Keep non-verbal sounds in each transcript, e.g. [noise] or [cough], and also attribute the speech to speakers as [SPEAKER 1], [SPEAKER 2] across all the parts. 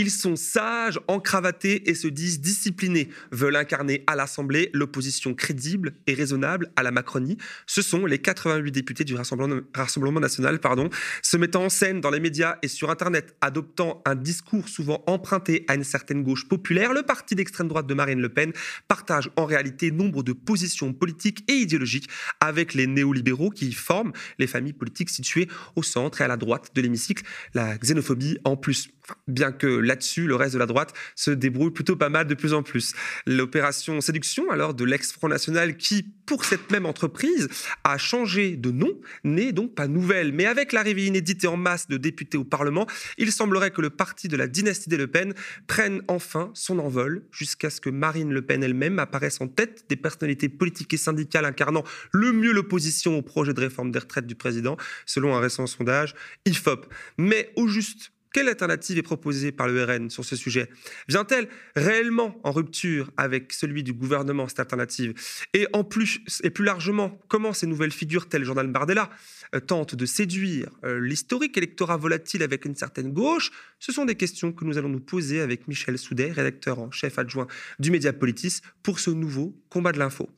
[SPEAKER 1] Ils sont sages, encravatés et se disent disciplinés, veulent incarner à l'Assemblée l'opposition crédible et raisonnable à la Macronie. Ce sont les 88 députés du Rassemblement, national, pardon, se mettant en scène dans les médias et sur Internet, adoptant un discours souvent emprunté à une certaine gauche populaire. Le parti d'extrême droite de Marine Le Pen partage en réalité nombre de positions politiques et idéologiques avec les néolibéraux qui forment les familles politiques situées au centre et à la droite de l'hémicycle. La xénophobie en plus bien que là-dessus, le reste de la droite se débrouille plutôt pas mal de plus en plus. L'opération séduction, alors, de l'ex-Front National, qui, pour cette même entreprise, a changé de nom, n'est donc pas nouvelle. Mais avec l'arrivée inédite et en masse de députés au Parlement, il semblerait que le parti de la dynastie des Le Pen prenne enfin son envol, jusqu'à ce que Marine Le Pen elle-même apparaisse en tête des personnalités politiques et syndicales incarnant le mieux l'opposition au projet de réforme des retraites du président, selon un récent sondage IFOP. Mais au juste, quelle alternative est proposée par le RN sur ce sujet? Vient-elle réellement en rupture avec celui du gouvernement, cette alternative? Et en plus, et plus largement, comment ces nouvelles figures, telles Jordan Bardella, euh, tentent de séduire euh, l'historique électorat volatile avec une certaine gauche? Ce sont des questions que nous allons nous poser avec Michel Soudet, rédacteur en chef adjoint du Média Politis, pour ce nouveau combat de l'info.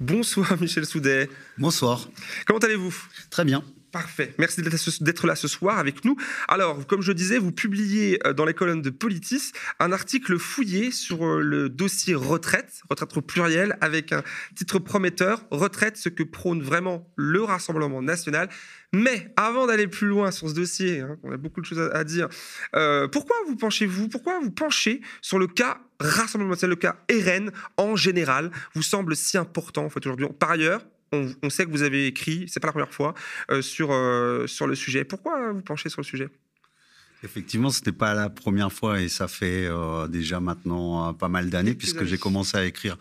[SPEAKER 1] Bonsoir Michel Soudet.
[SPEAKER 2] Bonsoir.
[SPEAKER 1] Comment allez-vous?
[SPEAKER 2] Très bien.
[SPEAKER 1] Parfait. Merci d'être là ce soir avec nous. Alors, comme je disais, vous publiez euh, dans les colonnes de Politis un article fouillé sur euh, le dossier retraite, retraite au pluriel, avec un titre prometteur, Retraite, ce que prône vraiment le Rassemblement national. Mais avant d'aller plus loin sur ce dossier, hein, on a beaucoup de choses à, dire, euh, pourquoi vous penchez-vous, pourquoi vous penchez sur le cas Rassemblement national, le cas RN en général, vous semble si important aujourd'hui Par ailleurs, on, sait que vous avez écrit, c'est pas la première fois, euh, sur, euh, sur le sujet. Pourquoi vous penchez sur le sujet?
[SPEAKER 2] Effectivement, ce n'était pas la première fois et ça fait euh, déjà maintenant pas mal d'années puisque j'ai commencé à écrire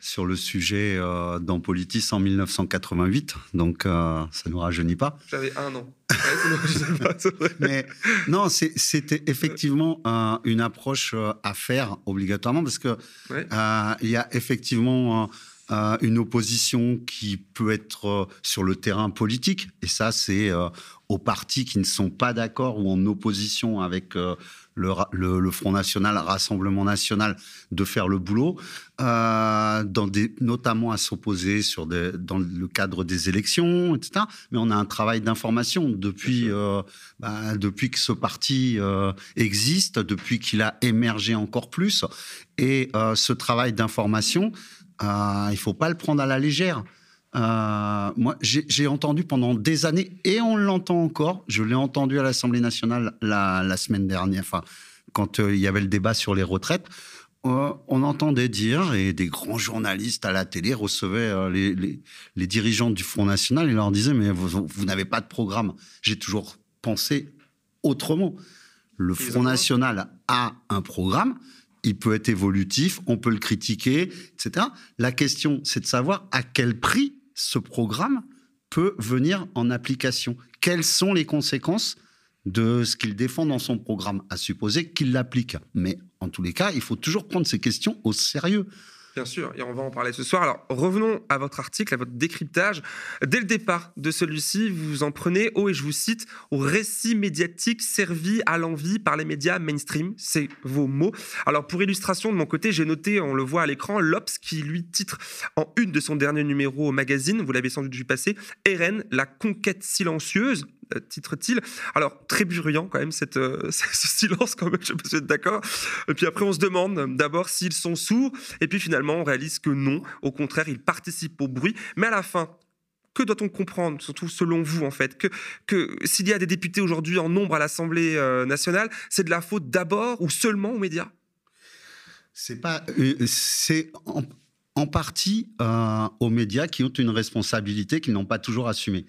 [SPEAKER 2] sur le sujet dans Politis en 1988. Donc, ça ne nous rajeunit pas.
[SPEAKER 1] J'avais un an. [laughs]
[SPEAKER 2] Mais non, c'était effectivement une approche à faire obligatoirement parce que il y a effectivement une opposition qui peut être euh, sur le terrain politique. Et ça, c'est euh, aux partis qui ne sont pas d'accord ou en opposition avec euh, le, Front National, Rassemblement National, de faire le boulot, dans des, notamment à s'opposer sur dans le cadre des élections, etc. Mais on a un travail d'information depuis, bah, depuis que ce parti existe, depuis qu'il a émergé encore plus. Et ce travail d'information, il faut pas le prendre à la légère. Euh, moi, j'ai entendu pendant des années, et on l'entend encore, je l'ai entendu à l'Assemblée nationale la, semaine dernière, enfin, quand euh, il y avait le débat sur les retraites, euh, on entendait dire, et des grands journalistes à la télé recevaient les, dirigeants du Front National et leur disaient, mais vous, vous n'avez pas de programme. J'ai toujours pensé autrement. Le Front National a un programme, il peut être évolutif, on peut le critiquer, etc. La question, c'est de savoir à quel prix ce programme peut venir en application. Quelles sont les conséquences de ce qu'il défend dans son programme, à supposer qu'il l'applique. Mais en tous les cas, il faut toujours prendre ces questions au sérieux.
[SPEAKER 1] Bien sûr, et on va en parler ce soir. Alors revenons à votre article, à votre décryptage. Dès le départ de celui-ci, vous en prenez, oh, et je vous cite, au récit médiatique servi à l'envie par les médias mainstream. C'est vos mots. Alors pour illustration, de mon côté, j'ai noté, on le voit à l'écran, l'Obs qui lui titre en une de son dernier numéro au magazine, vous l'avez sans doute vu passer, RN, la conquête silencieuse titre-t-il. Alors, très bruyant quand même, cette, euh, [laughs] ce silence quand même, je vous êtes d'accord. Et puis après, on se demande d'abord s'ils sont sourds, et puis finalement, on réalise que non, au contraire, ils participent au bruit. Mais à la fin, que doit-on comprendre, surtout selon vous, en fait? Que, que s'il y a des députés aujourd'hui en nombre à l'Assemblée euh, nationale, c'est de la faute d'abord ou seulement aux médias?
[SPEAKER 2] C'est pas... c'est en, partie aux médias qui ont une responsabilité qu'ils n'ont pas toujours assumée.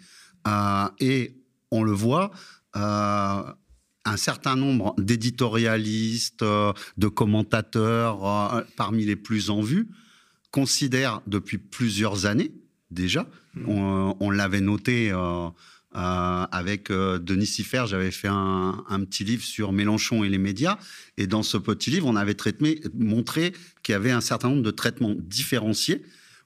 [SPEAKER 2] et on le voit, euh, un certain nombre d'éditorialistes, euh, de commentateurs, euh, parmi les plus en vue, considèrent depuis plusieurs années déjà, mmh. on, l'avait noté avec Denis Siffer, j'avais fait un, petit livre sur Mélenchon et les médias, et dans ce petit livre, on avait traité, montré qu'il y avait un certain nombre de traitements différenciés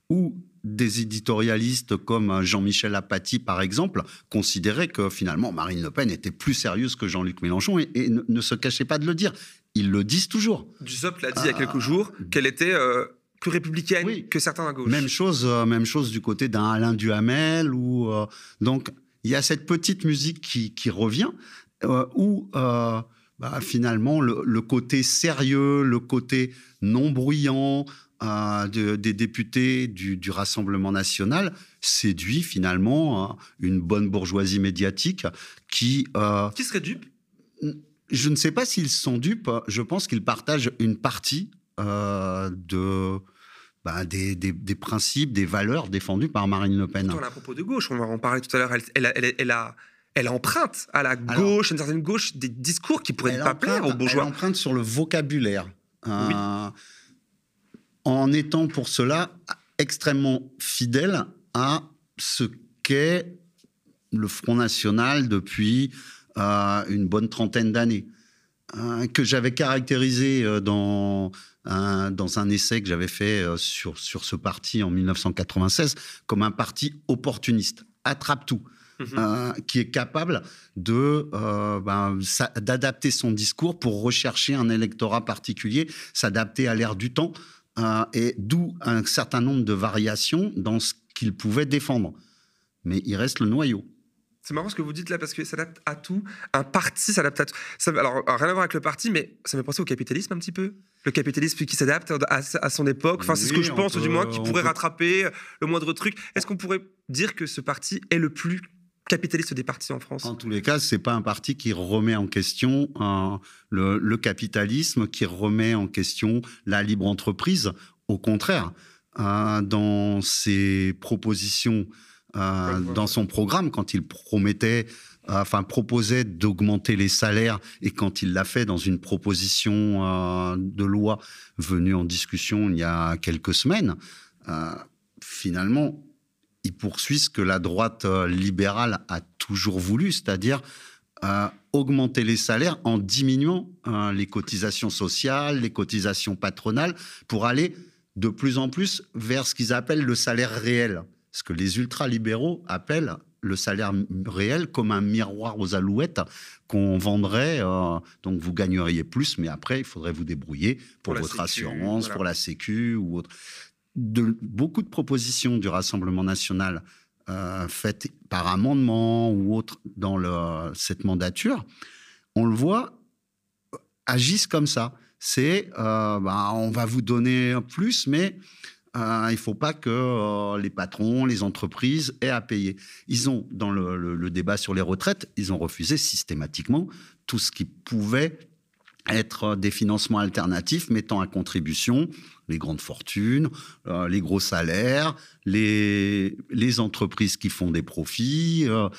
[SPEAKER 2] où des éditorialistes comme Jean-Michel Apathy, par exemple, considéraient que finalement Marine Le Pen était plus sérieuse que Jean-Luc Mélenchon et, ne, se cachait pas de le dire. Ils le disent toujours.
[SPEAKER 1] Dussopt l'a dit il y a quelques jours qu'elle était euh, plus républicaine que certains à gauche.
[SPEAKER 2] Même chose, euh, même chose du côté d'un Alain Duhamel. Ou, euh, donc, il y a cette petite musique qui, qui revient où bah, finalement le, côté sérieux, le côté non bruyant, des députés du, Rassemblement national séduit finalement hein, une bonne bourgeoisie médiatique qui...
[SPEAKER 1] Euh, qui serait dupe?
[SPEAKER 2] Je ne sais pas s'ils sont dupes. Je pense qu'ils partagent une partie euh, de... Bah, des, principes, des valeurs défendues par Marine Le Pen.
[SPEAKER 1] La propos de gauche, on en parlait tout à l'heure, elle, elle, a, elle emprunte à la gauche, à une certaine gauche, des discours qui pourraient ne pas plaire aux bourgeois.
[SPEAKER 2] Elle emprunte sur le vocabulaire. oui. En étant pour cela extrêmement fidèle à ce qu'est le Front National depuis euh, une bonne trentaine d'années, euh, que j'avais caractérisé euh, dans, un, dans un essai que j'avais fait sur, sur ce parti en 1996 comme un parti opportuniste, attrape tout. Mhm. qui est capable de ben, d'adapter son discours pour rechercher un électorat particulier, s'adapter à l'ère du temps, euh, et d'où un certain nombre de variations dans ce qu'il pouvait défendre. Mais il reste le noyau.
[SPEAKER 1] C'est marrant ce que vous dites là parce que ça s'adapte à tout. Un parti s'adapte à tout. Ça, alors, rien à voir avec le parti, mais ça me penser au capitalisme un petit peu. Le capitalisme qui s'adapte à, son époque. Enfin, c'est ce que je pense, du moins, qui pourrait rattraper le moindre truc. Est-ce qu'on pourrait dire que ce parti est le plus capitaliste des partis en France
[SPEAKER 2] En tous les cas, c'est pas un parti qui remet en question euh, le, capitalisme, qui remet en question la libre entreprise. Au contraire, euh, dans ses propositions, euh, dans son programme, quand il promettait, enfin proposait d'augmenter les salaires, et quand il l'a fait dans une proposition de loi venue en discussion il y a quelques semaines, finalement, il poursuit ce que la droite euh, libérale a toujours voulu, c'est-à-dire euh, augmenter les salaires en diminuant euh, les cotisations sociales, les cotisations patronales, pour aller de plus en plus vers ce qu'ils appellent le salaire réel. Ce que les ultralibéraux appellent le salaire réel comme un miroir aux alouettes qu'on vendrait. donc vous gagneriez plus, mais après, il faudrait vous débrouiller pour, votre assurance, pour la sécu ou autre beaucoup de propositions du Rassemblement national euh, faites par amendement ou autre dans cette mandature, on le voit, agissent comme ça. C'est, euh, bah, on va vous donner plus, mais euh, il ne faut pas que les patrons, les entreprises aient à payer. Ils ont, dans le, débat sur les retraites, ils ont refusé systématiquement tout ce qui pouvait être des financements alternatifs mettant à contribution les grandes fortunes, euh, les gros salaires, les, les entreprises qui font des profits, euh,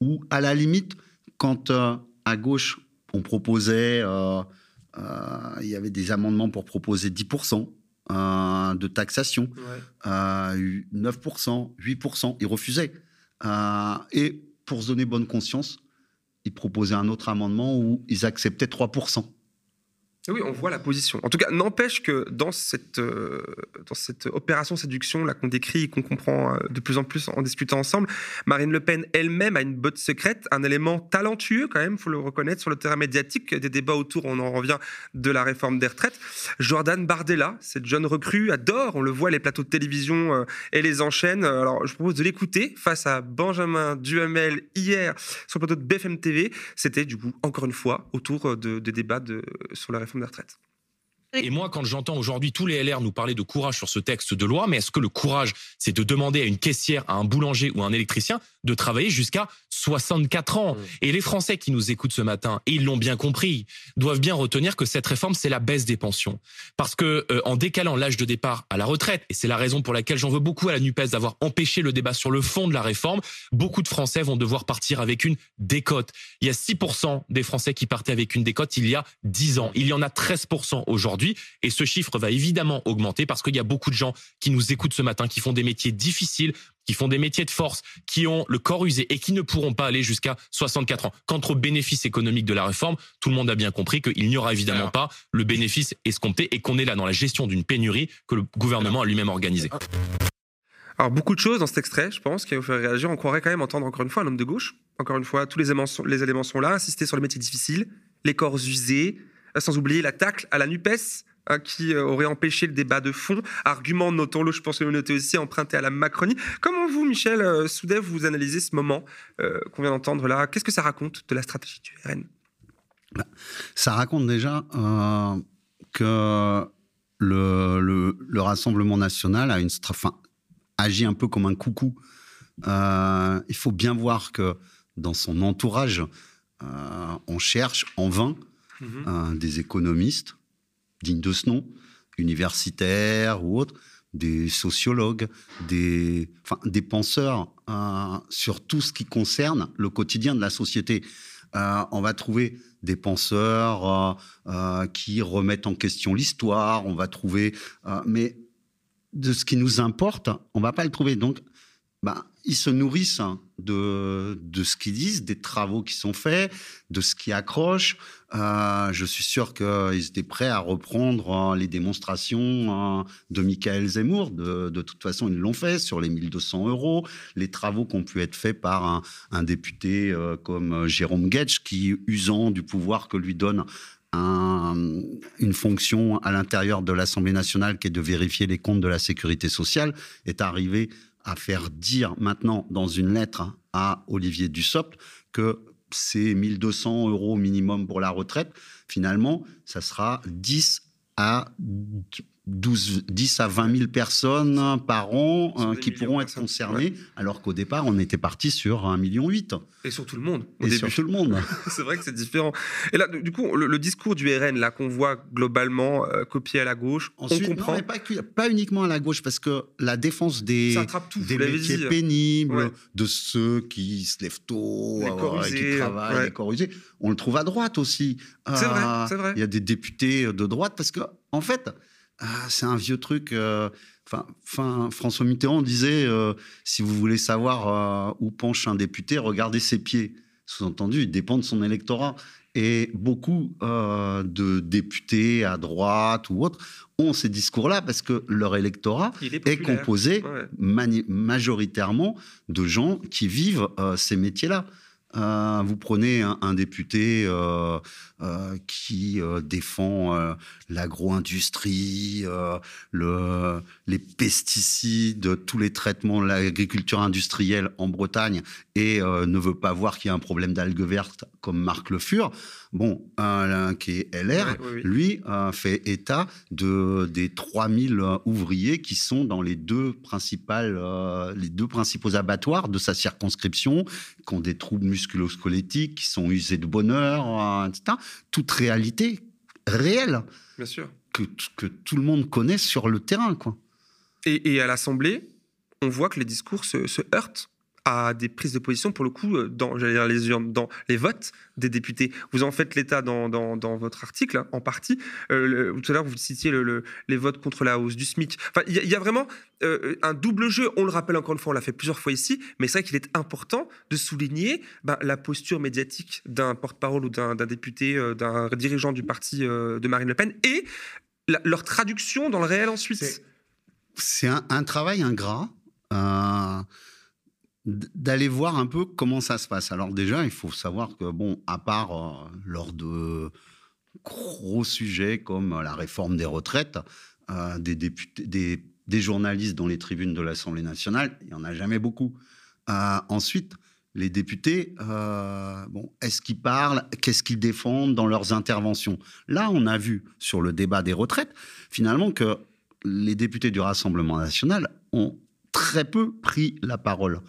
[SPEAKER 2] ou à la limite, quand euh, à gauche, on proposait, il y avait des amendements pour proposer 10% de taxation, 9%, 8%, ils refusaient. et pour se donner bonne conscience, ils proposaient un autre amendement où ils acceptaient 3%.
[SPEAKER 1] Oui, on voit la position. En tout cas, n'empêche que dans cette, euh, dans opération séduction là qu'on décrit et qu'on comprend euh, de plus en plus en discutant ensemble, Marine Le Pen elle-même a une botte secrète, un élément talentueux quand même, faut le reconnaître, sur le terrain médiatique, des débats autour, on en revient, de la réforme des retraites. Jordan Bardella, cette jeune recrue, adore, on le voit, les plateaux de télévision euh, et les enchaîne. Alors, je propose de l'écouter face à Benjamin Duhamel hier sur le plateau de BFM TV. C'était du coup, encore une fois, autour de, des débats sur la réforme de retraite.
[SPEAKER 3] Et moi, quand j'entends aujourd'hui tous les LR nous parler de courage sur ce texte de loi, mais est-ce que le courage, c'est de demander à une caissière, à un boulanger ou à un électricien de travailler jusqu'à 64 ans. Mmh? Et les Français qui nous écoutent ce matin, et ils l'ont bien compris, doivent bien retenir que cette réforme, c'est la baisse des pensions. Parce que euh, en décalant l'âge de départ à la retraite, et c'est la raison pour laquelle j'en veux beaucoup à la NUPES d'avoir empêché le débat sur le fond de la réforme, beaucoup de Français vont devoir partir avec une décote. Il y a 6% des Français qui partaient avec une décote il y a 10 ans. Il y en a 13% aujourd'hui. Et ce chiffre va évidemment augmenter parce qu'il y a beaucoup de gens qui nous écoutent ce matin, qui font des métiers difficiles, qui font des métiers de force, qui ont le corps usé et qui ne pourront pas aller jusqu'à 64 ans. Quant au bénéfice économique de la réforme, tout le monde a bien compris qu'il n'y aura évidemment pas le bénéfice escompté et qu'on est là dans la gestion d'une pénurie que le gouvernement a lui-même organisée.
[SPEAKER 1] Alors, beaucoup de choses dans cet extrait, je pense, qui vous faire réagir. On croirait quand même entendre encore une fois un homme de gauche. Encore une fois, tous les éléments sont, les éléments sont là. Insister sur les métiers difficiles, les corps usés, sans oublier l'attaque à la NUPES, hein, qui euh, aurait empêché le débat de fond. Argument, notons-le, je pense que vous notez aussi, emprunté à la Macronie. Comment vous, Michel euh, Soudev, vous analysez ce moment euh, qu'on vient d'entendre là? Qu'est-ce que ça raconte de la stratégie du RN
[SPEAKER 2] bah, Ça raconte déjà que le, le, Rassemblement national a une, agit un peu comme un coucou. il faut bien voir que dans son entourage, on cherche en vain Mhm. des économistes dignes de ce nom, universitaires ou autres, des sociologues, des, penseurs euh, sur tout ce qui concerne le quotidien de la société. Euh, on va trouver des penseurs euh, qui remettent en question l'histoire, on va trouver, mais de ce qui nous importe, on va pas le trouver. Donc, bah, ils se nourrissent de, de ce qu'ils disent, des travaux qui sont faits, de ce qui accroche. Euh, je suis sûr qu'ils étaient prêts à reprendre hein, les démonstrations hein, de Michael Zemmour. De, toute façon, ils l'ont fait sur les 1200 euros. Les travaux qui ont pu être faits par un, député euh, comme euh, Jérôme Getsch, qui, usant du pouvoir que lui donne un, une fonction à l'intérieur de l'Assemblée nationale qui est de vérifier les comptes de la sécurité sociale, est arrivé à faire dire maintenant dans une lettre à Olivier Dussopt que c'est 1200 euros minimum pour la retraite. Finalement, ça sera 10 à 12, 10 à 20 000 personnes par an euh, qui pourront être concernées, alors qu'au départ, on était parti sur 1,8 million.
[SPEAKER 1] Et sur tout le monde.
[SPEAKER 2] Et sur tout le monde. [laughs]
[SPEAKER 1] c'est vrai que c'est différent. Et là, du coup, le, discours du RN, là, qu'on voit globalement euh, copié à la gauche, on comprend.
[SPEAKER 2] Non, pas, pas, uniquement à la gauche, parce que la défense des, des métiers pénibles, de ceux qui se lèvent tôt, euh, qui travaillent, les corps usés, on le trouve à droite aussi.
[SPEAKER 1] C'est vrai, c'est vrai.
[SPEAKER 2] Il y a des députés de droite, parce que, en fait, ah, c'est un vieux truc. Euh, François Mitterrand disait euh, si vous voulez savoir euh, où penche un député, regardez ses pieds. Sous-entendu, il dépend de son électorat. Et beaucoup de députés à droite ou autres ont ces discours-là parce que leur électorat est, composé majoritairement de gens qui vivent ces métiers-là. Euh, vous prenez un, député euh, euh, qui défend l'agro-industrie, le, les pesticides, tous les traitements, l'agriculture industrielle en Bretagne et ne veut pas voir qu'il y a un problème d'algues vertes comme Marc Le Fur. Bon, un, qui est LR, lui fait état de, des 3000 ouvriers qui sont dans les deux, principales, les deux principaux abattoirs de sa circonscription, qui ont des troubles musculosquelettiques, qui sont usés de bonheur, euh, etc. Toute réalité réelle.
[SPEAKER 1] Bien sûr.
[SPEAKER 2] Que, que tout le monde connaît sur le terrain. Quoi.
[SPEAKER 1] Et, à l'Assemblée, on voit que les discours se, se heurtent à des prises de position, pour le coup, euh, dans, dire les dans les votes des députés. Vous en faites l'état dans, dans, votre article, hein, en partie. Euh, tout à l'heure, vous citiez le, les votes contre la hausse du SMIC. Enfin, il y, a vraiment euh, un double jeu. On le rappelle encore une fois, on l'a fait plusieurs fois ici, mais c'est vrai qu'il est important de souligner ben, la posture médiatique d'un porte-parole ou d'un député, d'un dirigeant du parti de Marine Le Pen, et leur traduction dans le réel ensuite.
[SPEAKER 2] C'est un, un, travail ingrat d'aller voir un peu comment ça se passe. Alors déjà, il faut savoir que, bon, à part euh, lors de gros sujets comme la réforme des retraites, euh, des, journalistes dans les tribunes de l'Assemblée nationale, il n'y en a jamais beaucoup. Euh, ensuite, les députés, bon, est-ce qu'ils parlent, qu'est-ce qu'ils défendent dans leurs interventions? Là, on a vu sur le débat des retraites, finalement, que les députés du Rassemblement national ont très peu pris la parole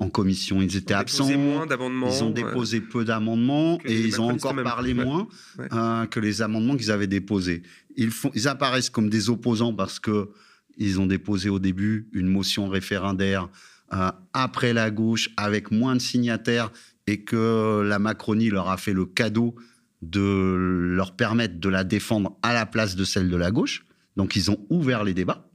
[SPEAKER 2] en commission. Ils étaient absents. Ils ont déposé peu d'amendements et ils ont encore parlé moins euh, que les amendements qu'ils avaient déposés. Ils, font, ils apparaissent comme des opposants parce que ils ont déposé au début une motion référendaire euh, après la gauche avec moins de signataires et que la Macronie leur a fait le cadeau de leur permettre de la défendre à la place de celle de la gauche. Donc ils ont ouvert les débats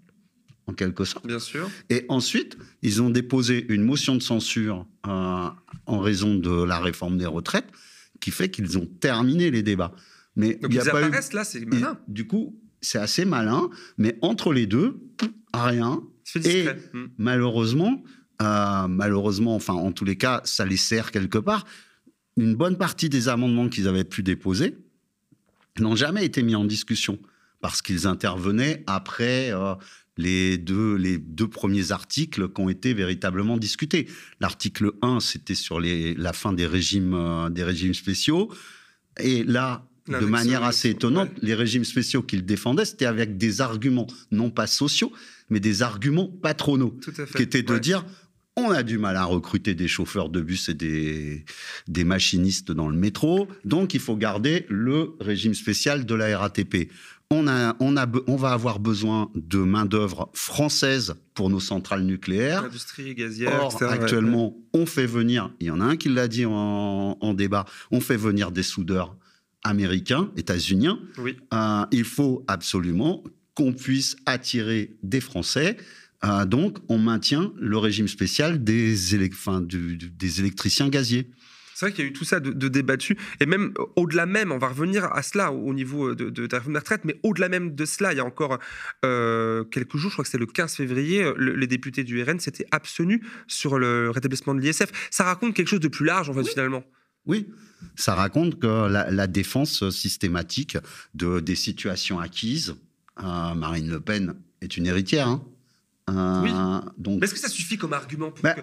[SPEAKER 2] en quelque sorte.
[SPEAKER 1] Bien sûr.
[SPEAKER 2] Et ensuite, ils ont déposé une motion de censure euh, en raison de la réforme des retraites, qui fait qu'ils ont terminé les débats.
[SPEAKER 1] Mais Donc il ils apparaissent là, c'est malin.
[SPEAKER 2] du coup, c'est assez malin, mais entre les deux, rien. Et hmm. malheureusement, euh, malheureusement, enfin en tous les cas, ça les sert quelque part. Une bonne partie des amendements qu'ils avaient pu déposer n'ont jamais été mis en discussion parce qu'ils intervenaient après euh, les, deux, les deux premiers articles qui ont été véritablement discutés. L'article 1, c'était sur les, la fin des régimes, euh, des régimes spéciaux. Et là, de manière assez étonnante, les régimes spéciaux qu'ils défendaient, c'était avec des arguments, non pas sociaux, mais des arguments patronaux, qui étaient de dire on a du mal à recruter des chauffeurs de bus et des, des machinistes dans le métro, donc il faut garder le régime spécial de la RATP. On, a, on, a, on va avoir besoin de main-d'œuvre française pour nos centrales nucléaires.
[SPEAKER 1] Industrie gazière,
[SPEAKER 2] Or, actuellement, on fait venir, il y en a un qui l'a dit en, en, débat, on fait venir des soudeurs américains, états-uniens.
[SPEAKER 1] Oui.
[SPEAKER 2] Euh, il faut absolument qu'on puisse attirer des Français euh, donc, on maintient le régime spécial des, des électriciens gaziers.
[SPEAKER 1] C'est vrai qu'il y a eu tout ça de, débattu. Et même au-delà même, on va revenir à cela au niveau de, de, la réforme retraite, mais au-delà même de cela, il y a encore euh, quelques jours, je crois que c'était le 15 février, les députés du RN s'étaient abstenus sur le rétablissement de l'ISF. Ça raconte quelque chose de plus large, en fait, finalement.
[SPEAKER 2] Oui, ça raconte que la, défense systématique de, des situations acquises, euh, Marine Le Pen est une héritière. Hein
[SPEAKER 1] oui. Euh. Est-ce que ça suffit comme argument pour, bah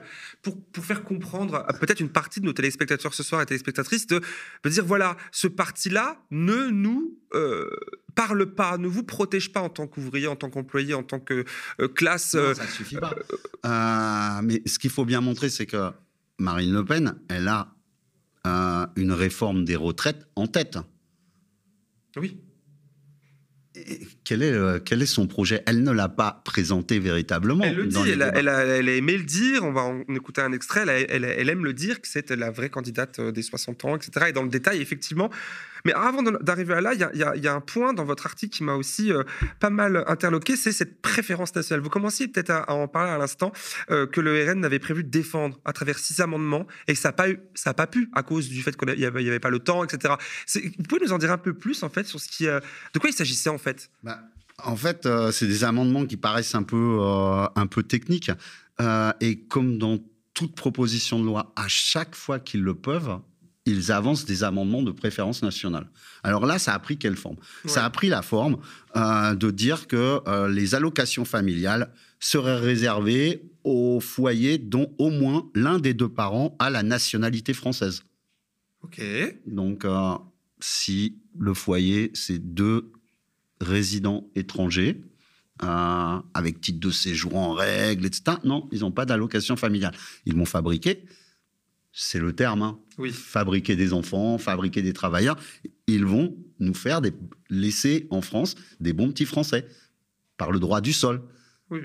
[SPEAKER 1] pour, pour, faire comprendre à peut-être une partie de nos téléspectateurs ce soir et téléspectatrices de, dire voilà, ce parti-là ne nous euh, parle pas, ne vous protège pas en tant qu'ouvrier, en tant qu'employé, en tant que euh, classe.
[SPEAKER 2] Non, ça suffit pas. mais ce qu'il faut bien montrer, c'est que Marine Le Pen, elle a une réforme des retraites en tête.
[SPEAKER 1] Oui
[SPEAKER 2] quel est, euh, quel est son projet? Elle ne l'a pas présenté véritablement.
[SPEAKER 1] Elle le dit, elle a, aimé le dire, on va en écouter un extrait, elle, elle aime le dire, que c'est la vraie candidate euh, des 60 ans, etc. Et dans le détail, effectivement, mais avant d'arriver à là, il y, a, un point dans votre article qui m'a aussi euh, pas mal interloqué, c'est cette préférence nationale. Vous commenciez peut-être à, en parler à l'instant, euh, que le RN avait prévu de défendre à travers six amendements et ça n'a pas, pas pu à cause du fait qu'il n'y avait, avait, pas le temps, etc. Vous pouvez nous en dire un peu plus en fait sur ce qui, euh, de quoi il s'agissait en fait?
[SPEAKER 2] Bah, En fait, c'est des amendements qui paraissent un peu, un peu techniques et comme dans toute proposition de loi, à chaque fois qu'ils le peuvent, ils avancent des amendements de préférence nationale. Alors là, ça a pris quelle forme? Ça a pris la forme euh, de dire que euh, les allocations familiales seraient réservées aux foyers dont au moins l'un des deux parents a la nationalité française.
[SPEAKER 1] Ok.
[SPEAKER 2] Donc, euh, si le foyer, c'est deux résidents étrangers, avec titre de séjour en règle, etc. Non, ils n'ont pas d'allocation familiale. Ils m'ont fabriqué c'est le terme, hein.
[SPEAKER 1] oui.
[SPEAKER 2] fabriquer des enfants, fabriquer des travailleurs, ils vont nous faire des, laisser en France des bons petits Français par le droit du sol.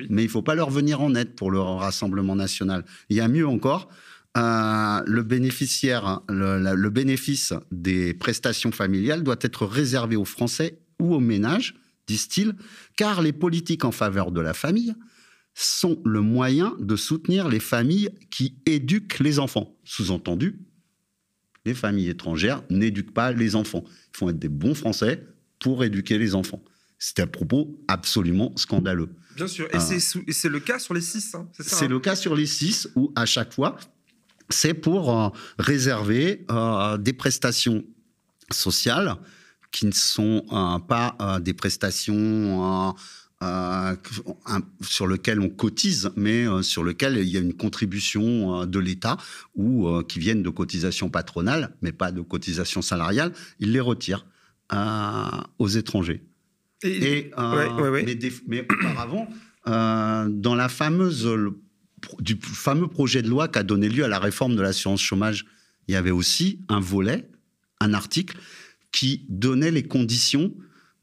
[SPEAKER 2] Mais il ne faut pas leur venir en aide pour le Rassemblement national. Il y a mieux encore, euh, le bénéficiaire, le, le, bénéfice des prestations familiales doit être réservé aux Français ou aux ménages, disent-ils, car les politiques en faveur de la famille sont le moyen de soutenir les familles qui éduquent les enfants. Sous-entendu, les familles étrangères n'éduquent pas les enfants. Il faut être des bons Français pour éduquer les enfants. C'est un propos absolument scandaleux.
[SPEAKER 1] Bien sûr, et euh, c'est le cas sur les six. Hein,
[SPEAKER 2] c'est
[SPEAKER 1] hein
[SPEAKER 2] le cas sur les six où à chaque fois, c'est pour euh, réserver euh, des prestations sociales qui ne sont pas des prestations euh, sur lequel on cotise, mais euh, sur lequel il y a une contribution euh, de l'État ou qui viennent de cotisations patronales, mais pas de cotisations salariales, il les retire aux étrangers.
[SPEAKER 1] Et,
[SPEAKER 2] Mais, auparavant, dans la fameuse du fameux projet de loi qui a donné lieu à la réforme de l'assurance chômage, il y avait aussi un volet, un article qui donnait les conditions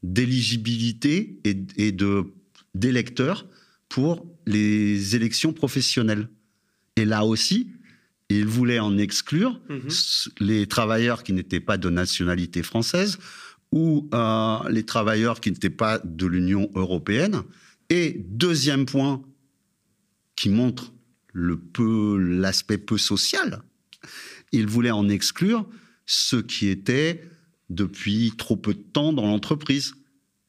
[SPEAKER 2] d'éligibilité et, de d'électeurs pour les élections professionnelles. Et là aussi, il voulait en exclure mhm. les travailleurs qui n'étaient pas de nationalité française ou euh, les travailleurs qui n'étaient pas de l'Union européenne. Et deuxième point qui montre le peu l'aspect peu social, il voulait en exclure ceux qui étaient depuis trop peu de temps dans l'entreprise.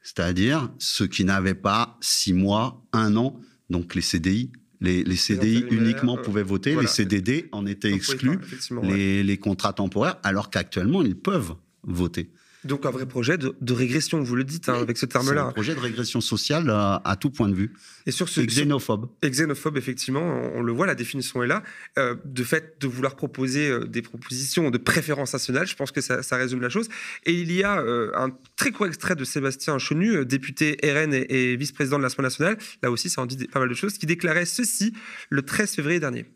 [SPEAKER 2] C'est-à-dire ceux qui n'avaient pas six mois, un an donc les CDI. Les, CDI uniquement pouvaient voter, les CDD en étaient exclus, les contrats temporaires, alors qu'actuellement, ils peuvent voter.
[SPEAKER 1] Donc un vrai projet de, régression, vous le dites hein, avec ce terme-là.
[SPEAKER 2] un projet de régression sociale à, tout point de vue. Et sur ce, et xénophobe.
[SPEAKER 1] Et xénophobe, effectivement, on, le voit, la définition est là. Euh, de fait, de vouloir proposer euh, des propositions de préférence nationale, je pense que ça, résume la chose. Et il y a euh, un très court extrait de Sébastien Chenu, député RN et, vice-président de l'Assemblée nationale. Là aussi, ça en dit pas mal de choses, qui déclarait ceci le 13 février dernier.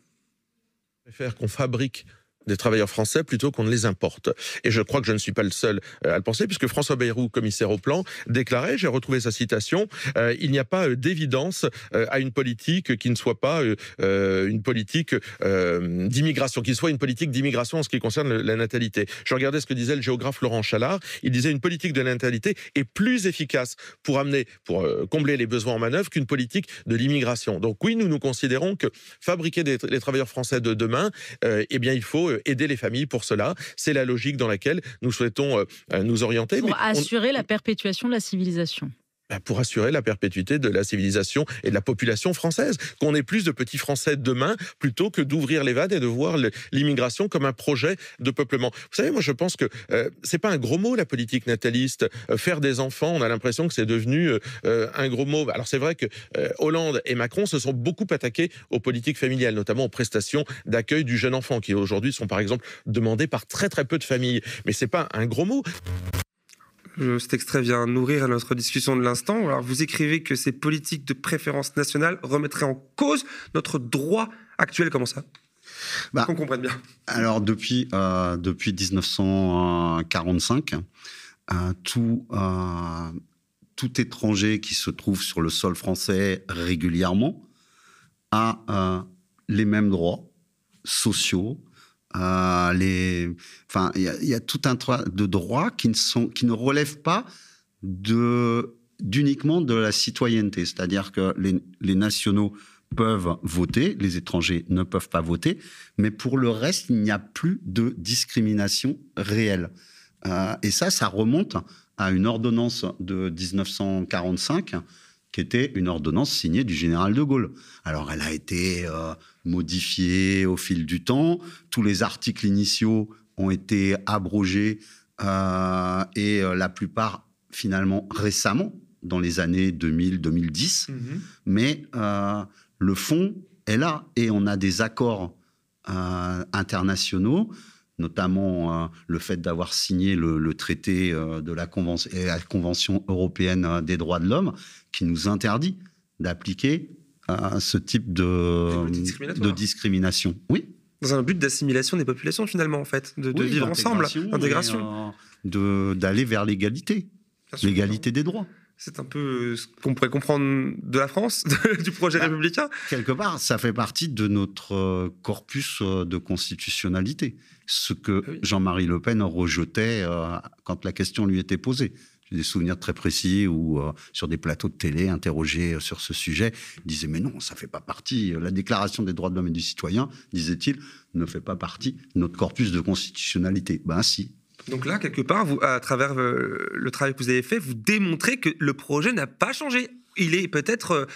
[SPEAKER 4] Je préfère qu'on fabrique des travailleurs français plutôt qu'on ne les importe. Et je crois que je ne suis pas le seul euh, à le penser, puisque François Bayrou, commissaire au plan, déclarait, j'ai retrouvé sa citation, euh, il n'y a pas euh, d'évidence à une politique qui ne soit pas une politique d'immigration, qui soit une politique d'immigration en ce qui concerne la natalité. Je regardais ce que disait le géographe Laurent Chalard, il disait une politique de natalité est plus efficace pour amener, pour combler les besoins en manœuvre qu'une politique de l'immigration. Donc oui, nous nous considérons que fabriquer des, les travailleurs français de demain, eh bien il faut euh, aider les familles pour cela. C'est la logique dans laquelle nous souhaitons euh, euh, nous orienter.
[SPEAKER 5] Pour assurer la perpétuation de la civilisation.
[SPEAKER 4] Bah, pour assurer la perpétuité de la civilisation et de la population française. Qu'on ait plus de petits Français demain plutôt que d'ouvrir les vannes et de voir l'immigration comme un projet de peuplement. Vous savez, moi je pense que euh, c'est pas un gros mot la politique nataliste. Euh, faire des enfants, on a l'impression que c'est devenu euh, un gros mot. Alors c'est vrai que Hollande et Macron se sont beaucoup attaqués aux politiques familiales, notamment aux prestations d'accueil du jeune enfant, qui aujourd'hui sont par exemple demandées par très très peu de familles. Mais c'est pas un gros mot.
[SPEAKER 1] Cet extrait vient nourrir notre discussion de l'instant. Alors, vous écrivez que ces politiques de préférence nationale remettraient en cause notre droit actuel. Comment ça? Bah, Qu'on comprenne bien.
[SPEAKER 2] Alors, depuis, euh, depuis 1945, euh, tout, euh, tout étranger qui se trouve sur le sol français régulièrement a les mêmes droits sociaux, euh, il y, a tout un tas de droits qui ne sont, relèvent pas de d'uniquement de la citoyenneté, c'est-à-dire que les, les, nationaux peuvent voter, les étrangers ne peuvent pas voter, mais pour le reste, il n'y a plus de discrimination réelle. Euh, et ça, ça remonte à une ordonnance de 1945 qui était une ordonnance signée du général de Gaulle. Alors, elle a été euh, modifiée au fil du temps. Tous les articles initiaux ont été abrogés euh, et euh, la plupart, finalement, récemment, dans les années 2000-2010. Mm-hmm. Mais le fond est là et on a des accords internationaux notamment euh, le fait d'avoir signé le, traité euh, de la convention, la convention européenne des droits de l'homme, qui nous interdit d'appliquer ce type de, de discrimination. Oui.
[SPEAKER 1] Dans un but d'assimilation des populations, finalement, en fait, de, vivre ensemble, d'intégration.
[SPEAKER 2] D'aller vers l'égalité, l'égalité des droits.
[SPEAKER 1] C'est un peu ce qu'on pourrait comprendre de la France, [laughs] du projet bah, républicain.
[SPEAKER 2] Quelque part, ça fait partie de notre corpus de constitutionnalité ce que ah Jean-Marie Le Pen rejetait euh, quand la question lui était posée. Des souvenirs très précis où, euh, sur des plateaux de télé, interrogé euh, sur ce sujet, il disait Mais non, ça ne fait pas partie. La Déclaration des droits de l'homme et du citoyen, disait-il, ne fait pas partie de notre corpus de constitutionnalité. Ben si.
[SPEAKER 1] Donc là, quelque part, à travers le travail que vous avez fait, vous démontrez que le projet n'a pas changé. Il est peut-être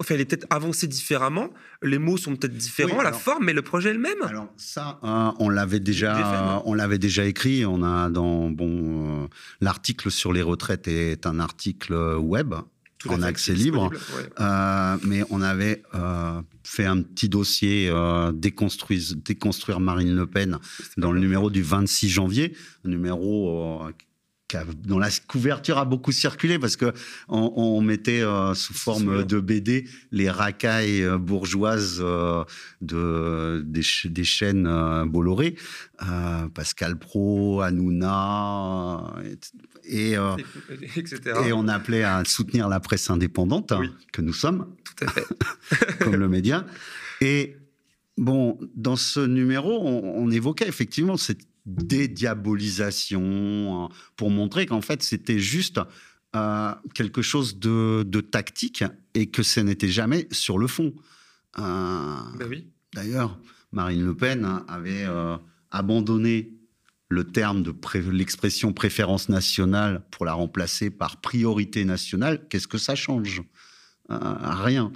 [SPEAKER 1] enfin, elle est peut-être avancée différemment, les mots sont peut-être différents, la forme, mais le projet est le même.
[SPEAKER 2] Alors ça, hein, on l'avait déjà, on l'avait déjà écrit. On a dans bon, euh, l'article sur les retraites est un article web en accès libre, euh, mais on avait euh, fait un petit dossier déconstruire Marine Le Pen dans le numéro du 26 janvier, un numéro dont la couverture a beaucoup circulé parce que on, mettait euh, sous forme de BD les racailles euh, bourgeoises euh, de, des, chaînes Bolloré, Pascal Pro, Hanouna, et, et on appelait à soutenir la presse indépendante hein, que nous sommes,
[SPEAKER 1] Tout à fait. [laughs]
[SPEAKER 2] comme le média. Et bon, dans ce numéro, on, on évoquait effectivement cette dédiabolisation, hein, pour montrer qu'en fait c'était juste euh, quelque chose de, tactique et que ce n'était jamais sur le fond.
[SPEAKER 1] Euh, ben oui.
[SPEAKER 2] D'ailleurs, Marine Le Pen avait euh, abandonné le terme de l'expression préférence nationale pour la remplacer par priorité nationale. Qu'est-ce que ça change? Rien.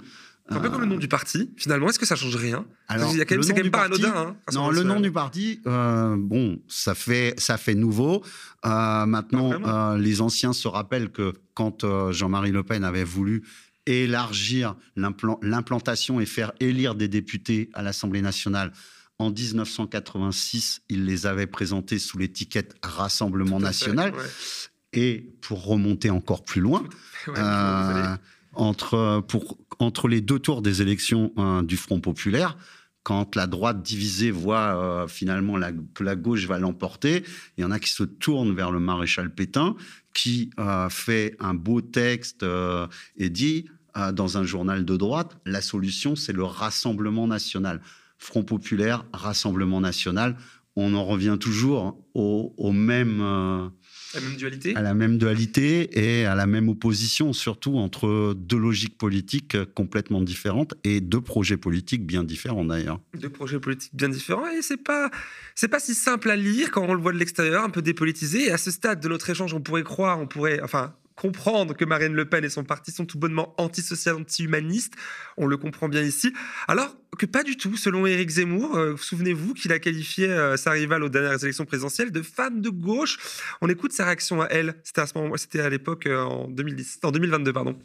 [SPEAKER 1] Un peu comme le nom du parti, finalement. Est-ce que ça change rien?
[SPEAKER 2] Alors,
[SPEAKER 1] C'est quand même, pas anodin. Hein,
[SPEAKER 2] non, le nom du parti, bon, ça fait, ça fait nouveau. maintenant, les anciens se rappellent que quand Jean-Marie Le Pen avait voulu élargir l'implantation et faire élire des députés à l'Assemblée nationale. En 1986, il les avait présentés sous l'étiquette Rassemblement national. Et pour remonter encore plus loin, euh, entre, pour, entre les deux tours des élections hein, du Front populaire, quand la droite divisée voit euh, finalement que la gauche va l'emporter, il y en a qui se tournent vers le maréchal Pétain, qui euh, fait un beau texte et dit dans un journal de droite, la solution, c'est le Rassemblement national. Front populaire, Rassemblement national, on en revient toujours au, même...
[SPEAKER 1] La même dualité
[SPEAKER 2] À la même dualité et à la même opposition, surtout entre deux logiques politiques complètement différentes et deux projets politiques bien différents d'ailleurs.
[SPEAKER 1] Deux projets politiques bien différents et c'est pas c'est pas si simple à lire quand on le voit de l'extérieur, un peu dépolitisé. Et à ce stade de notre échange, on pourrait croire, on pourrait, enfin, comprendre que Marine Le Pen et son parti sont tout bonnement antisocial, anti-humanistes. On le comprend bien ici. Alors que pas du tout, selon Éric Zemmour. Euh, souvenez-vous qu'il a qualifié euh, sa rivale aux dernières élections présidentielles de femme de gauche. On écoute sa réaction à elle. C'était à l'époque euh, en 2010, en 2022, pardon.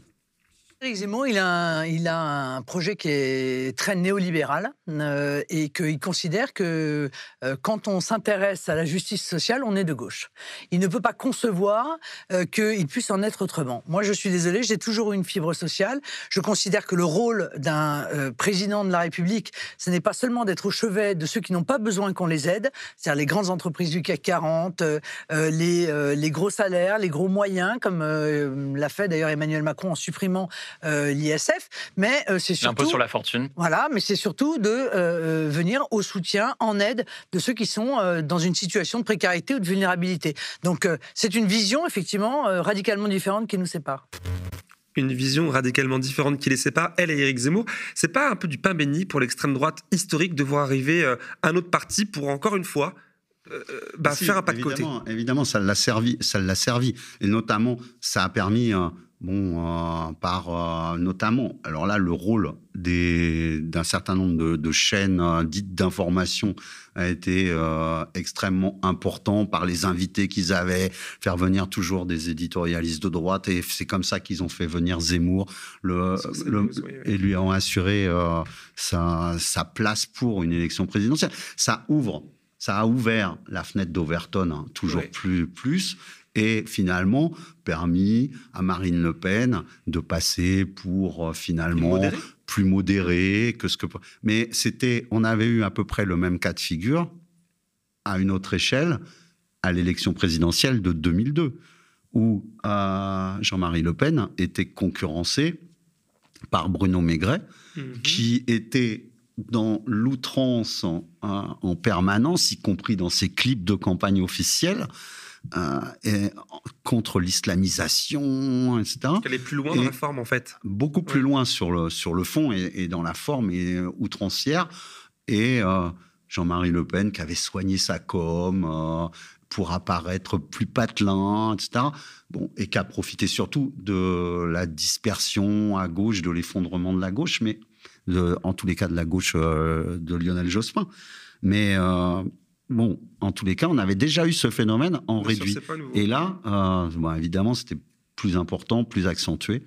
[SPEAKER 6] Éric Zemmour, il a, un projet qui est très néolibéral euh, et qu'il considère que euh, quand on s'intéresse à la justice sociale, on est de gauche. Il ne peut pas concevoir euh, qu'il puisse en être autrement. Moi, je suis désolé, j'ai toujours une fibre sociale. Je considère que le rôle d'un président de la République, ce n'est pas seulement d'être au chevet de ceux qui n'ont pas besoin qu'on les aide, c'est-à-dire les grandes entreprises du CAC 40, les, les gros salaires, les gros moyens, comme l'a fait d'ailleurs Emmanuel Macron en supprimant euh, l'ISF, mais euh, c'est surtout...
[SPEAKER 7] Un peu sur la fortune.
[SPEAKER 6] Voilà, mais c'est surtout de euh, venir au soutien, en aide de ceux qui sont dans une situation de précarité ou de vulnérabilité. Donc c'est une vision effectivement radicalement différente qui nous sépare
[SPEAKER 1] une vision radicalement différente qui les sépare, elle et Éric Zemmour. C'est pas un peu du pain béni pour l'extrême droite historique de voir arriver un autre parti pour encore une fois bah, faire un pas de côté.
[SPEAKER 2] Évidemment, ça l'a servi, ça l'a servi, et notamment ça a permis bon, euh, par euh, notamment, alors là, le rôle d'un certain nombre de, chaînes euh, dites d'information a été extrêmement important par les invités qu'ils avaient, faire venir toujours des éditorialistes de droite, et c'est comme ça qu'ils ont fait venir Zemmour, le, et lui ont assuré sa, sa, place pour une élection présidentielle. Ça ouvre. Ça a ouvert la fenêtre d'Overton hein, toujours plus, plus et finalement permis à Marine Le Pen de passer pour euh, finalement plus modéré que ce que. Mais c'était, on avait eu à peu près le même cas de figure à une autre échelle à l'élection présidentielle de 2002 où euh, Jean-Marie Le Pen était concurrencé par Bruno Maigret, mhm. qui était dans l'outrance en, permanence, y compris dans ses clips de campagne officielle, euh, et contre l'islamisation, etc.
[SPEAKER 1] Elle est plus loin dans la forme, en fait.
[SPEAKER 2] Beaucoup plus loin sur le, sur le fond et, dans la forme et euh, outrancière. Et euh, Jean-Marie Le Pen qui avait soigné sa com pour apparaître plus patelin, etc. Bon, et qui a profité surtout de la dispersion à gauche, de l'effondrement de la gauche, mais en tous les cas de la gauche de Lionel Jospin. Mais Bon, en tous les cas, on avait déjà eu ce phénomène en réduit. Et là, euh, évidemment, c'était plus important, plus accentué.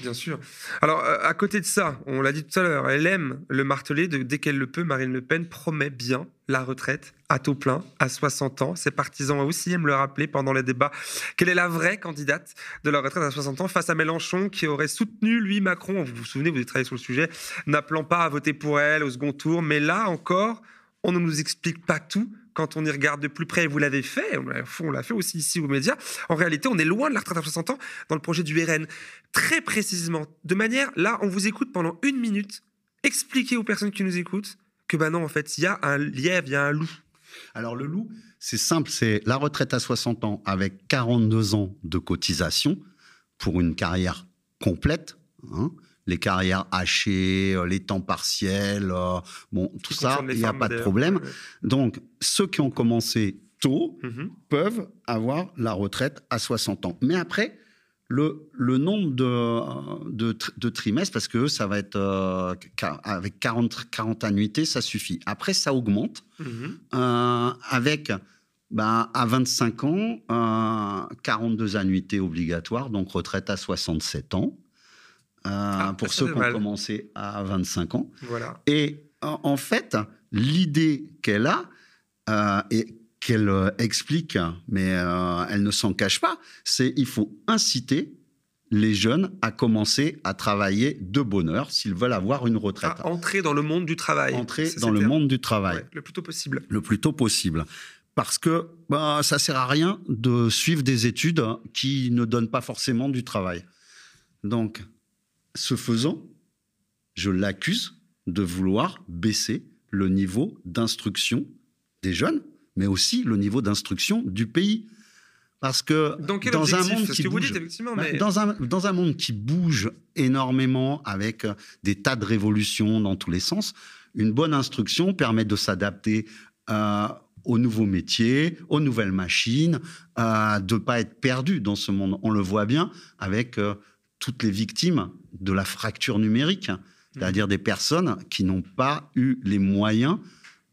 [SPEAKER 1] Bien sûr. Alors, euh, à côté de ça, on l'a dit tout à l'heure, elle aime le marteler. Dès qu'elle le peut, Marine Le Pen promet bien la retraite à taux plein à 60 ans. Ses partisans aussi aiment le rappeler pendant les débats qu'elle est la vraie candidate de la retraite à 60 ans face à Mélenchon qui aurait soutenu, lui, Macron, vous vous souvenez, vous avez travaillé sur le sujet, n'appelant pas à voter pour elle au second tour. Mais là encore, on ne nous explique pas tout quand on y regarde de plus près, vous l'avez fait, on l'a fait aussi ici aux médias, en réalité, on est loin de la retraite à 60 ans dans le projet du RN. Très précisément, de manière, là, on vous écoute pendant une minute, expliquez aux personnes qui nous écoutent que, ben non, en fait, il y a un lièvre, il y a un loup.
[SPEAKER 2] Alors, le loup, c'est simple, c'est la retraite à 60 ans avec 42 ans de cotisation pour une carrière complète. Hein, les carrières hachées, euh, les temps partiels, euh, bon, tout ça, il n'y a pas de problème. Donc, ceux qui ont commencé tôt mhm. peuvent avoir la retraite à 60 ans. Mais après, le, le nombre de, de, de, trimestres, parce que ça va être euh, avec 40, 40 annuités, ça suffit. Après, ça augmente mhm. euh, avec, ben, à 25 ans, 42 annuités obligatoires, donc retraite à 67 ans. Ah, pour ceux qui ont commencé à 25 ans.
[SPEAKER 1] Voilà.
[SPEAKER 2] Et en fait, l'idée qu'elle a, euh, et qu'elle euh, explique, mais euh, elle ne s'en cache pas, c'est il faut inciter les jeunes à commencer à travailler de bonne heure s'ils veulent avoir une retraite.
[SPEAKER 1] À entrer dans le monde du travail.
[SPEAKER 2] Entrer dans le monde du travail.
[SPEAKER 1] le plus tôt possible.
[SPEAKER 2] Le plus tôt possible. Parce que bah, ça sert à rien de suivre des études qui ne donnent pas forcément du travail. Donc, ce faisant, je l'accuse de vouloir baisser le niveau d'instruction des jeunes, mais aussi le niveau d'instruction du pays. Parce que dans, un monde qui bouge, dans, un, dans un monde qui bouge énormément avec des tas de révolutions dans tous les sens, une bonne instruction permet de s'adapter euh, aux nouveaux métiers, aux nouvelles machines, euh, de ne pas être perdu dans ce monde. On le voit bien avec euh, toutes les victimes de la fracture numérique c'est-à-dire des personnes qui n'ont pas eu les moyens,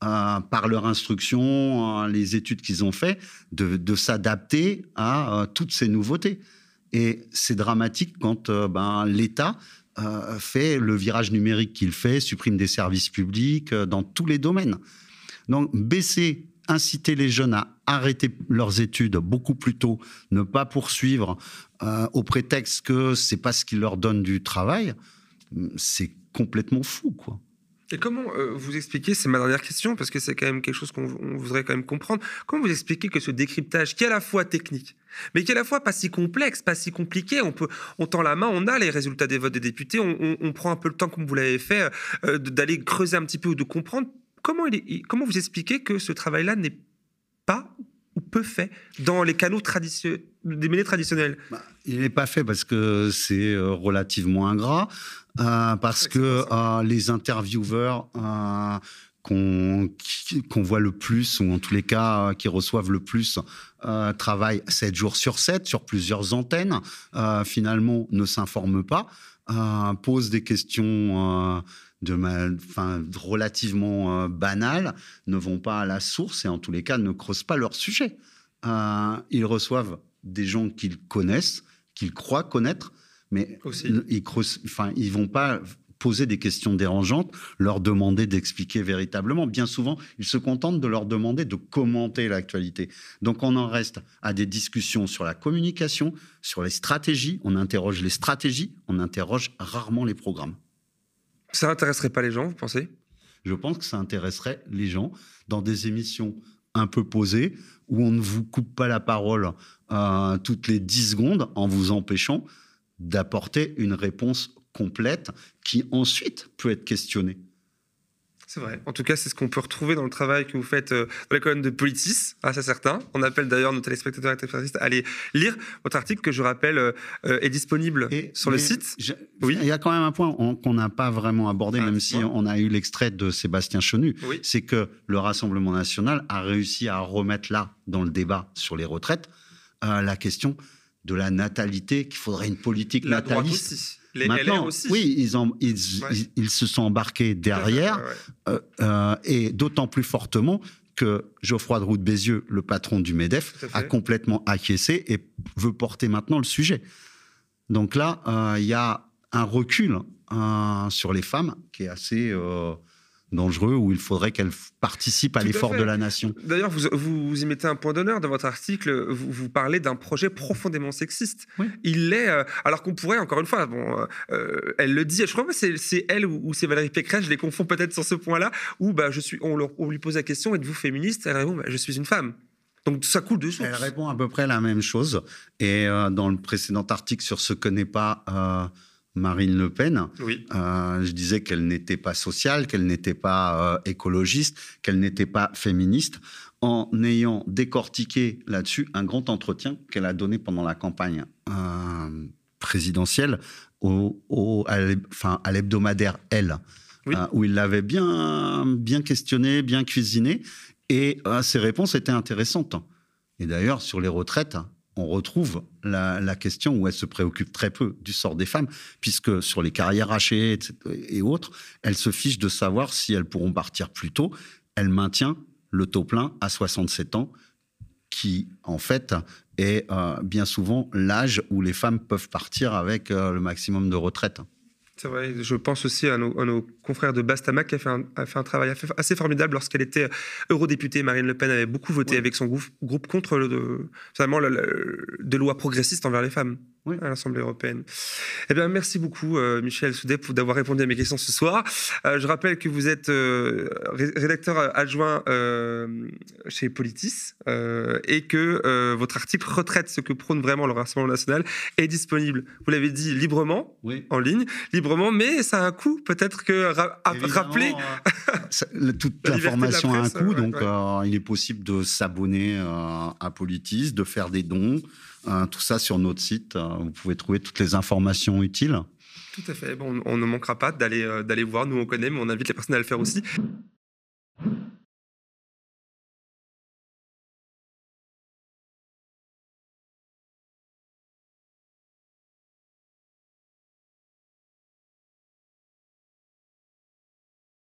[SPEAKER 2] euh, par leur instruction, euh, les études qu'ils ont fait, de, s'adapter à euh, toutes ces nouveautés. Et c'est dramatique quand ben, l'État fait le virage numérique qu'il fait, supprime des services publics dans tous les domaines. Donc baisser inciter les jeunes à arrêter leurs études beaucoup plus tôt, ne pas poursuivre au prétexte que c'est pas ce qui leur donne du travail, c'est complètement fou, quoi.
[SPEAKER 1] Et comment euh, vous expliquez, c'est ma dernière question, parce que c'est quand même quelque chose qu'on voudrait quand même comprendre, comment vous expliquez que ce décryptage, qui est à la fois technique, mais qui est à la fois pas si complexe, pas si compliqué, on, peut, on tend la main, on a les résultats des votes des députés, on, prend un peu le temps, comme vous l'avez fait, euh, d'aller creuser un petit peu ou de comprendre, comment, il est, comment vous expliquez que ce travail-là n'est pas ou peu fait dans les canaux traditionnels des mêlées traditionnels? Bah,
[SPEAKER 2] Il n'est pas fait parce que c'est euh, relativement ingrat. Euh, parce que euh, les intervieweurs euh, qu'on voit le plus, ou en tous les cas qui reçoivent le plus, travaillent 7 jours sur 7 sur plusieurs antennes, finalement ne s'informent pas, posent des questions de relativement banales, ne vont pas à la source et en tous les cas ne creusent pas leur sujet. ils reçoivent des gens qu'ils connaissent, qu'ils croient connaître, mais ils enfin, ils vont pas poser des questions dérangeantes, leur demander d'expliquer véritablement. Bien souvent, ils se contentent de leur demander de commenter l'actualité. Donc on en reste à des discussions sur la communication, sur les stratégies. On interroge les stratégies, on interroge rarement les programmes.
[SPEAKER 1] Ça n'intéresserait pas les gens, vous pensez?
[SPEAKER 2] Je pense que ça intéresserait les gens dans des émissions un peu posées, où on ne vous coupe pas la parole euh, toutes les 10 secondes en vous empêchant d'apporter une réponse complète qui ensuite peut être questionnée.
[SPEAKER 1] C'est vrai. En tout cas, c'est ce qu'on peut retrouver dans le travail que vous faites euh, dans la colonne de Politis, ah, c'est certain. On appelle d'ailleurs nos téléspectateurs et téléspectatrices à aller lire votre article que je rappelle euh, est disponible sur le site.
[SPEAKER 2] oui. Il y a quand même un point qu'on n'a pas vraiment abordé, ah, même si on a eu l'extrait de Sébastien Chenu. C'est que le Rassemblement national a réussi à remettre là, dans le débat sur les retraites, euh, la question de la natalité, qu'il faudrait une politique nataliste.
[SPEAKER 1] Les Maintenant, aussi.
[SPEAKER 2] oui, ils, ils, se sont embarqués derrière, euh, euh, et d'autant plus fortement que Geoffroy de Roux de Bézieux, le patron du MEDEF, a complètement acquiescé et veut porter maintenant le sujet. Donc là, euh, il y a un recul sur les femmes qui est assez dangereux où il faudrait qu'elle participe à l'effort de la nation.
[SPEAKER 1] D'ailleurs, vous, vous, y mettez un point d'honneur dans votre article. Vous, vous parlez d'un projet profondément sexiste. Il l'est, euh, alors qu'on pourrait, encore une fois, bon, euh, euh, elle le dit, je crois que c'est elle ou, c'est Valérie Pécresse, je les confonds peut-être sur ce point-là, où bah, je suis, on, leur, lui pose la question êtes-vous féministe? Elle répond bah, je suis une femme. Donc ça coule de source.
[SPEAKER 2] Elle répond à peu près la même chose. Et dans le précédent article sur ce que n'est pas Marine Le Pen. Euh, je disais qu'elle n'était pas sociale, qu'elle n'était pas euh, écologiste, qu'elle n'était pas féministe, en ayant décortiqué là-dessus un grand entretien qu'elle a donné pendant la campagne euh, présidentielle au, à l'hebdomadaire Elle, où il l'avait bien, bien questionné, bien cuisiné, et ses réponses étaient intéressantes. Et d'ailleurs, sur les retraites, on retrouve la, question où elle se préoccupe très peu du sort des femmes, puisque sur les carrières hachées et autres, elle se fiche de savoir si elles pourront partir plus tôt. Elle maintient le taux plein à 67 ans, qui en fait est euh, bien souvent l'âge où les femmes peuvent partir avec euh, le maximum de retraite.
[SPEAKER 1] C'est vrai, je pense aussi à nos, confrères de Bastama qui a fait un, a fait un travail assez formidable lorsqu'elle était eurodéputée. Marine Le Pen avait beaucoup voté avec son groupe, groupe contre le, de, des lois progressistes envers les femmes à l'Assemblée européenne. Eh bien, merci beaucoup, euh, Michel Soudet, pour d'avoir répondu à mes questions ce soir. Euh, je rappelle que vous êtes euh, rédacteur adjoint chez Politis et que votre article retraite ce que prône vraiment le Rassemblement national est disponible, vous l'avez dit, librement, en ligne, librement, mais ça a un coût. Peut-être que rappeler. [laughs]
[SPEAKER 2] toute l'information a un coût, donc il est possible de s'abonner à Politis, de faire des dons. Hein, tout ça sur notre site. Hein, vous pouvez trouver toutes les informations utiles.
[SPEAKER 1] Tout à fait. Bon, on ne manquera pas d'aller euh, d'aller voir. Nous, on connaît, mais on invite les personnes à le faire aussi.